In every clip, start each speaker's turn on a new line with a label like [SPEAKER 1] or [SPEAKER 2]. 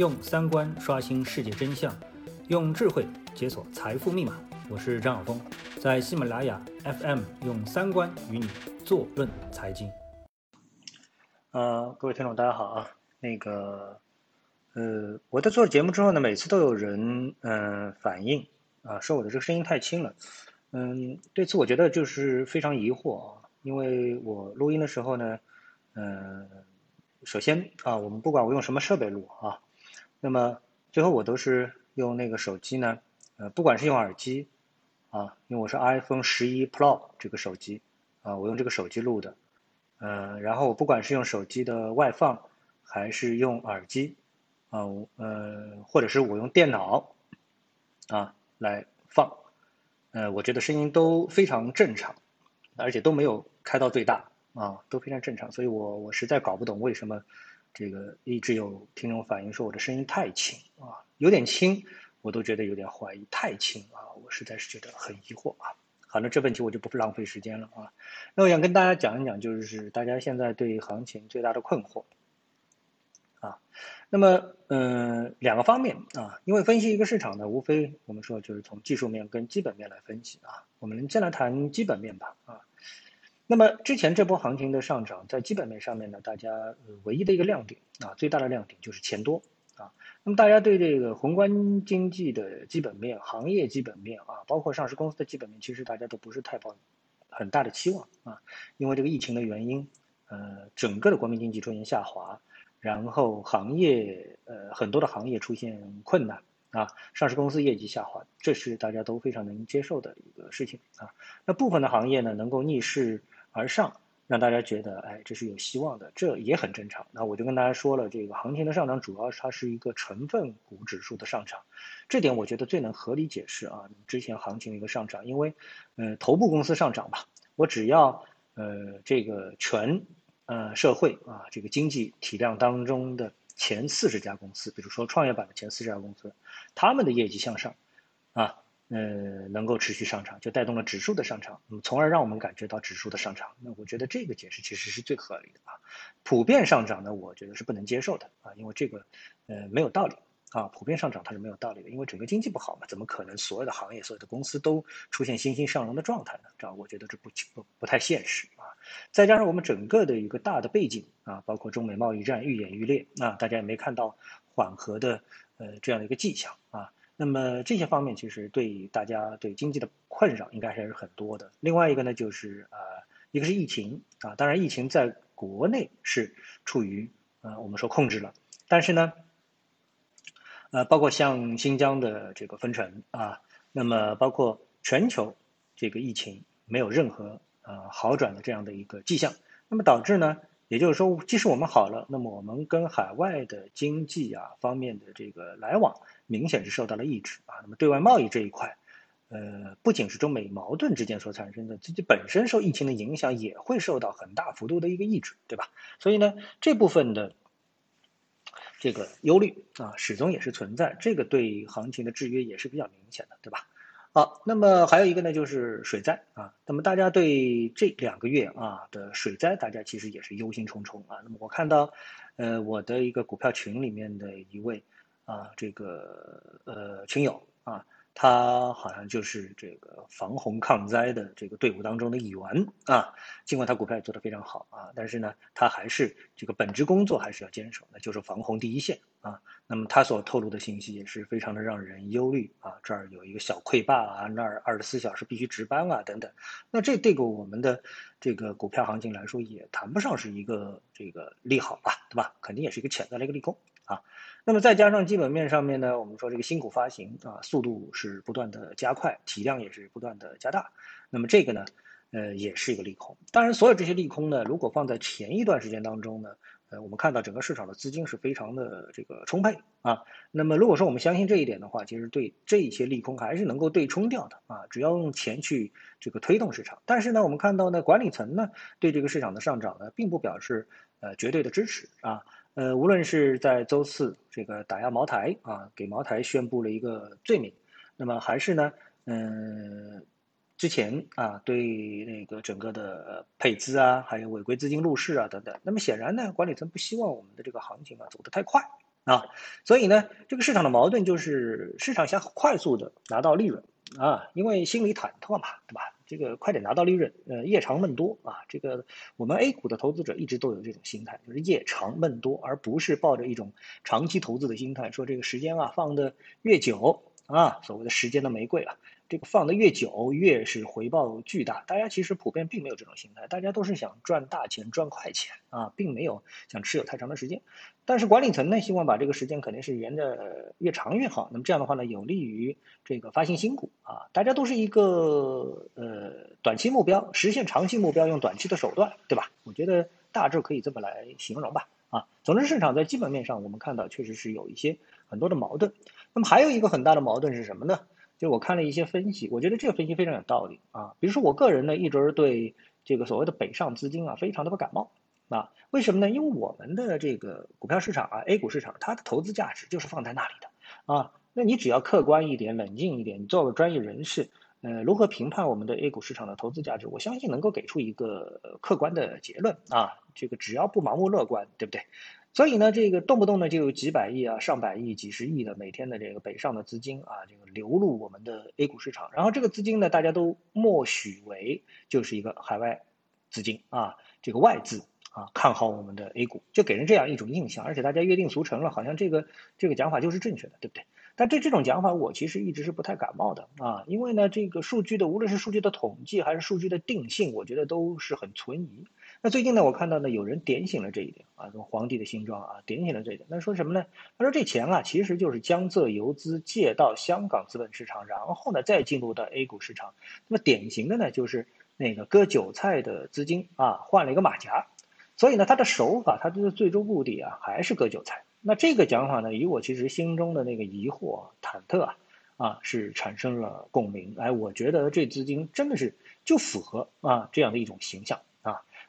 [SPEAKER 1] 用三观刷新世界真相，用智慧解锁财富密码。我是张晓峰，在喜马拉雅 FM 用三观与你坐论财经。呃，各位听众大家好啊，那个，呃，我在做了节目之后呢，每次都有人嗯反映啊，说我的这个声音太轻了。嗯，对此我觉得就是非常疑惑啊，因为我录音的时候呢，嗯，首先啊，我们不管我用什么设备录啊，那么最后我都是用那个手机呢，呃，不管是用耳机啊，因为我是 iPhone 十一 Pro 这个手机啊，我用这个手机录的，嗯，然后我不管是用手机的外放还是用耳机啊，呃，或者是我用电脑啊来放。呃，我觉得声音都非常正常，而且都没有开到最大啊，都非常正常。所以我我实在搞不懂为什么这个一直有听众反映说我的声音太轻啊，有点轻，我都觉得有点怀疑，太轻啊，我实在是觉得很疑惑啊。好，那这问题我就不浪费时间了啊。那我想跟大家讲一讲，就是大家现在对行情最大的困惑。啊，那么，嗯，两个方面啊，因为分析一个市场呢，无非我们说就是从技术面跟基本面来分析啊。我们先来谈基本面吧啊。那么之前这波行情的上涨，在基本面上面呢，大家唯一的一个亮点啊，最大的亮点就是钱多啊。那么大家对这个宏观经济的基本面、行业基本面啊，包括上市公司的基本面，其实大家都不是太抱很大的期望啊，因为这个疫情的原因，呃，整个的国民经济出现下滑。然后行业呃很多的行业出现困难啊，上市公司业绩下滑，这是大家都非常能接受的一个事情啊。那部分的行业呢能够逆势而上，让大家觉得哎这是有希望的，这也很正常。那我就跟大家说了，这个行情的上涨主要是它是一个成分股指数的上涨，这点我觉得最能合理解释啊之前行情的一个上涨，因为呃头部公司上涨吧，我只要呃这个全。呃，社会啊，这个经济体量当中的前四十家公司，比如说创业板的前四十家公司，他们的业绩向上，啊，呃，能够持续上涨，就带动了指数的上涨，那么从而让我们感觉到指数的上涨。那我觉得这个解释其实是最合理的啊。普遍上涨呢，我觉得是不能接受的啊，因为这个呃没有道理。啊，普遍上涨它是没有道理的，因为整个经济不好嘛，怎么可能所有的行业、所有的公司都出现欣欣向荣的状态呢？这样我觉得这不不不太现实啊。再加上我们整个的一个大的背景啊，包括中美贸易战愈演愈烈啊，大家也没看到缓和的呃这样的一个迹象啊。那么这些方面其实对大家对经济的困扰应该还是很多的。另外一个呢，就是呃，一个是疫情啊，当然疫情在国内是处于呃我们说控制了，但是呢。呃，包括像新疆的这个封城啊，那么包括全球这个疫情没有任何呃好转的这样的一个迹象，那么导致呢，也就是说，即使我们好了，那么我们跟海外的经济啊方面的这个来往明显是受到了抑制啊。那么对外贸易这一块，呃，不仅是中美矛盾之间所产生的，自己本身受疫情的影响也会受到很大幅度的一个抑制，对吧？所以呢，这部分的。这个忧虑啊，始终也是存在，这个对行情的制约也是比较明显的，对吧？好，那么还有一个呢，就是水灾啊。那么大家对这两个月啊的水灾，大家其实也是忧心忡忡啊。那么我看到，呃，我的一个股票群里面的一位啊，这个呃群友啊。他好像就是这个防洪抗灾的这个队伍当中的一员啊。尽管他股票也做得非常好啊，但是呢，他还是这个本职工作还是要坚守，那就是防洪第一线啊。那么他所透露的信息也是非常的让人忧虑啊。这儿有一个小溃坝啊，那儿二十四小时必须值班啊，等等。那这对个我们的这个股票行情来说，也谈不上是一个这个利好吧，对吧？肯定也是一个潜在的一个利空啊。那么再加上基本面上面呢，我们说这个新股发行啊，速度是不断的加快，体量也是不断的加大。那么这个呢，呃，也是一个利空。当然，所有这些利空呢，如果放在前一段时间当中呢，呃，我们看到整个市场的资金是非常的这个充沛啊。那么如果说我们相信这一点的话，其实对这些利空还是能够对冲掉的啊。只要用钱去这个推动市场。但是呢，我们看到呢，管理层呢对这个市场的上涨呢，并不表示呃绝对的支持啊。呃，无论是在周四这个打压茅台啊，给茅台宣布了一个罪名，那么还是呢，嗯，之前啊对那个整个的配资啊，还有违规资金入市啊等等，那么显然呢，管理层不希望我们的这个行情啊走得太快啊，所以呢，这个市场的矛盾就是市场想快速的拿到利润啊，因为心里忐忑嘛，对吧？这个快点拿到利润，呃，夜长梦多啊，这个我们 A 股的投资者一直都有这种心态，就是夜长梦多，而不是抱着一种长期投资的心态，说这个时间啊放的越久啊，所谓的时间的玫瑰啊。这个放的越久，越是回报巨大。大家其实普遍并没有这种心态，大家都是想赚大钱、赚快钱啊，并没有想持有太长的时间。但是管理层呢，希望把这个时间肯定是延着越长越好。那么这样的话呢，有利于这个发行新股啊。大家都是一个呃短期目标，实现长期目标用短期的手段，对吧？我觉得大致可以这么来形容吧。啊，总之市场在基本面上，我们看到确实是有一些很多的矛盾。那么还有一个很大的矛盾是什么呢？就我看了一些分析，我觉得这个分析非常有道理啊。比如说，我个人呢一直对这个所谓的北上资金啊非常的不感冒啊。为什么呢？因为我们的这个股票市场啊，A 股市场，它的投资价值就是放在那里的啊。那你只要客观一点、冷静一点，你做个专业人士，呃，如何评判我们的 A 股市场的投资价值？我相信能够给出一个客观的结论啊。这个只要不盲目乐观，对不对？所以呢，这个动不动呢就有几百亿啊、上百亿、几十亿的每天的这个北上的资金啊，这个流入我们的 A 股市场。然后这个资金呢，大家都默许为就是一个海外资金啊，这个外资啊看好我们的 A 股，就给人这样一种印象。而且大家约定俗成了，好像这个这个讲法就是正确的，对不对？但对这种讲法，我其实一直是不太感冒的啊，因为呢，这个数据的无论是数据的统计还是数据的定性，我觉得都是很存疑。那最近呢，我看到呢，有人点醒了这一点啊，这种皇帝的新装啊，点醒了这一点。那说什么呢？他说这钱啊，其实就是江浙游资借到香港资本市场，然后呢再进入到 A 股市场。那么典型的呢，就是那个割韭菜的资金啊，换了一个马甲。所以呢，他的手法，他的最终目的啊，还是割韭菜。那这个讲法呢，与我其实心中的那个疑惑、忐忑啊，啊，是产生了共鸣。哎，我觉得这资金真的是就符合啊这样的一种形象。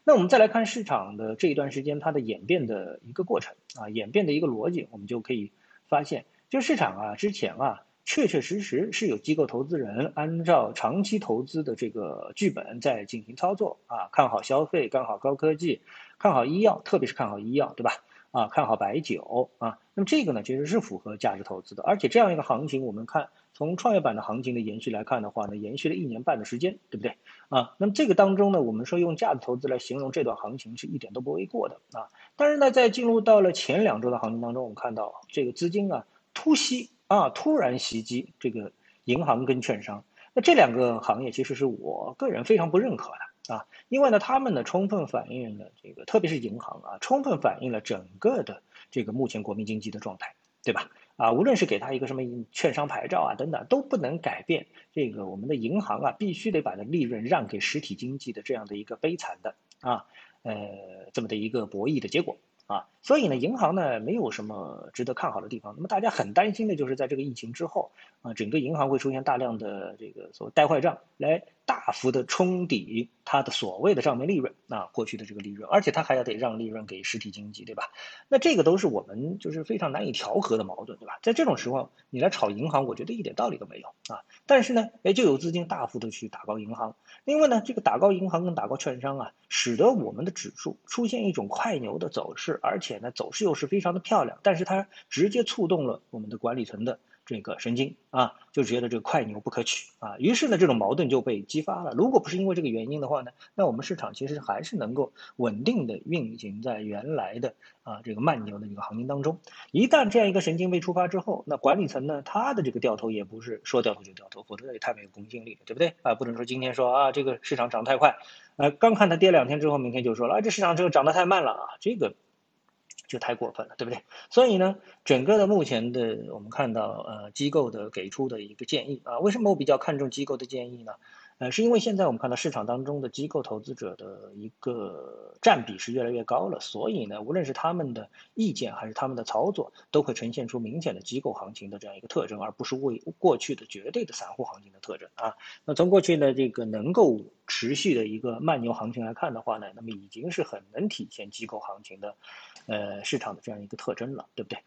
[SPEAKER 1] 那我们再来看市场的这一段时间它的演变的一个过程啊，演变的一个逻辑，我们就可以发现，就市场啊之前啊确确实实是有机构投资人按照长期投资的这个剧本在进行操作啊，看好消费，看好高科技，看好医药，特别是看好医药，对吧？啊，看好白酒啊，那么这个呢其实是符合价值投资的，而且这样一个行情，我们看。从创业板的行情的延续来看的话呢，延续了一年半的时间，对不对啊？那么这个当中呢，我们说用价值投资来形容这段行情是一点都不为过的啊。但是呢，在进入到了前两周的行情当中，我们看到这个资金啊突袭啊，突然袭击这个银行跟券商。那这两个行业其实是我个人非常不认可的啊，因为呢，他们呢充分反映了这个，特别是银行啊，充分反映了整个的这个目前国民经济的状态，对吧？啊，无论是给他一个什么券商牌照啊等等，都不能改变这个我们的银行啊，必须得把这利润让给实体经济的这样的一个悲惨的啊，呃，这么的一个博弈的结果。啊，所以呢，银行呢没有什么值得看好的地方。那么大家很担心的就是在这个疫情之后，啊，整个银行会出现大量的这个所谓带坏账，来大幅的冲抵它的所谓的账面利润，啊，过去的这个利润，而且它还要得让利润给实体经济，对吧？那这个都是我们就是非常难以调和的矛盾，对吧？在这种时候，你来炒银行，我觉得一点道理都没有啊。但是呢，哎，就有资金大幅的去打高银行。另外呢，这个打高银行跟打高券商啊，使得我们的指数出现一种快牛的走势，而且呢，走势又是非常的漂亮。但是它直接触动了我们的管理层的。这个神经啊，就觉得这个快牛不可取啊，于是呢，这种矛盾就被激发了。如果不是因为这个原因的话呢，那我们市场其实还是能够稳定的运行在原来的啊这个慢牛的一个行情当中。一旦这样一个神经被触发之后，那管理层呢，他的这个掉头也不是说掉头就掉头，否则也太没有公信力了，对不对啊？不能说今天说啊这个市场涨太快，呃，刚看它跌两天之后，明天就说了啊这市场这个涨得太慢了啊，这个。就太过分了，对不对？所以呢，整个的目前的我们看到，呃，机构的给出的一个建议啊，为什么我比较看重机构的建议呢？呃，是因为现在我们看到市场当中的机构投资者的一个占比是越来越高了，所以呢，无论是他们的意见还是他们的操作，都会呈现出明显的机构行情的这样一个特征，而不是为过去的绝对的散户行情的特征啊。那从过去的这个能够持续的一个慢牛行情来看的话呢，那么已经是很能体现机构行情的，呃，市场的这样一个特征了，对不对？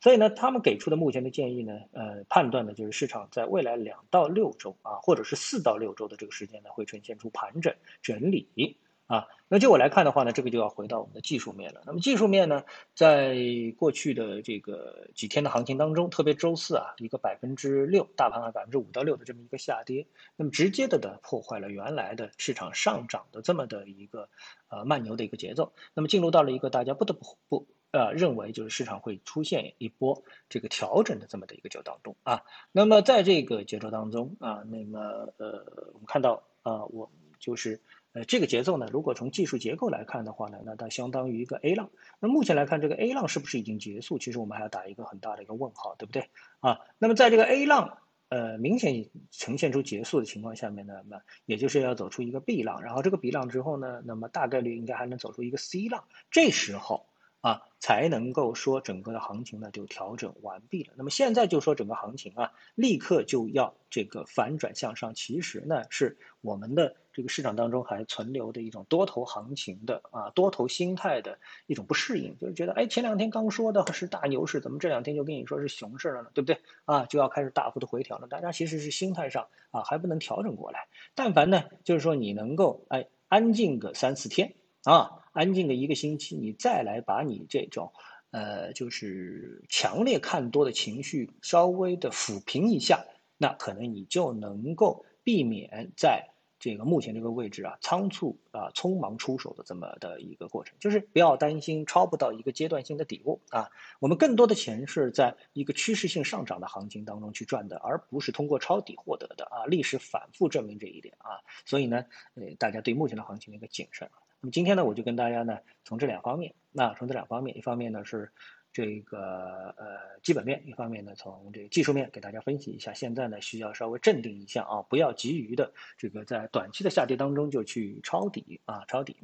[SPEAKER 1] 所以呢，他们给出的目前的建议呢，呃，判断呢就是市场在未来两到六周啊，或者是四到六周的这个时间呢，会呈现出盘整整理啊。那就我来看的话呢，这个就要回到我们的技术面了。那么技术面呢，在过去的这个几天的行情当中，特别周四啊，一个百分之六，大盘啊百分之五到六的这么一个下跌，那么直接的的破坏了原来的市场上涨的这么的一个呃慢牛的一个节奏，那么进入到了一个大家不得不不呃认为就是市场会出现一波这个调整的这么的一个节奏当中啊。那么在这个节奏当中啊，那么呃我们看到啊，我就是。呃，这个节奏呢，如果从技术结构来看的话呢，那它相当于一个 A 浪。那目前来看，这个 A 浪是不是已经结束？其实我们还要打一个很大的一个问号，对不对？啊，那么在这个 A 浪呃明显呈现出结束的情况下面呢，那也就是要走出一个 B 浪，然后这个 B 浪之后呢，那么大概率应该还能走出一个 C 浪。这时候啊，才能够说整个的行情呢就调整完毕了。那么现在就说整个行情啊，立刻就要这个反转向上，其实呢是我们的。这个市场当中还存留的一种多头行情的啊多头心态的一种不适应，就是觉得哎前两天刚说的是大牛市，怎么这两天就跟你说是熊市了呢？对不对啊？就要开始大幅的回调了。大家其实是心态上啊还不能调整过来。但凡呢，就是说你能够哎安静个三四天啊，安静个一个星期，你再来把你这种呃就是强烈看多的情绪稍微的抚平一下，那可能你就能够避免在。这个目前这个位置啊，仓促啊，匆忙出手的这么的一个过程，就是不要担心抄不到一个阶段性的底部啊。我们更多的钱是在一个趋势性上涨的行情当中去赚的，而不是通过抄底获得的啊。历史反复证明这一点啊，所以呢，呃，大家对目前的行情的一个谨慎。那么今天呢，我就跟大家呢，从这两方面，那从这两方面，一方面呢是。这个呃基本面一方面呢，从这个技术面给大家分析一下，现在呢需要稍微镇定一下啊，不要急于的这个在短期的下跌当中就去抄底啊抄底。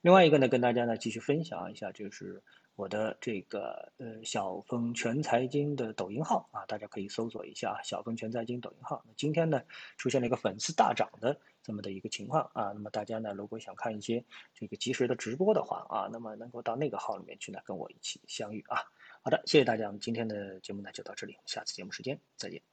[SPEAKER 1] 另外一个呢，跟大家呢继续分享一下，就是我的这个呃小峰全财经的抖音号啊，大家可以搜索一下啊，小峰全财经抖音号。那今天呢出现了一个粉丝大涨的。这么的一个情况啊，那么大家呢，如果想看一些这个及时的直播的话啊，那么能够到那个号里面去呢，跟我一起相遇啊。好的，谢谢大家，我们今天的节目呢就到这里，下次节目时间再见。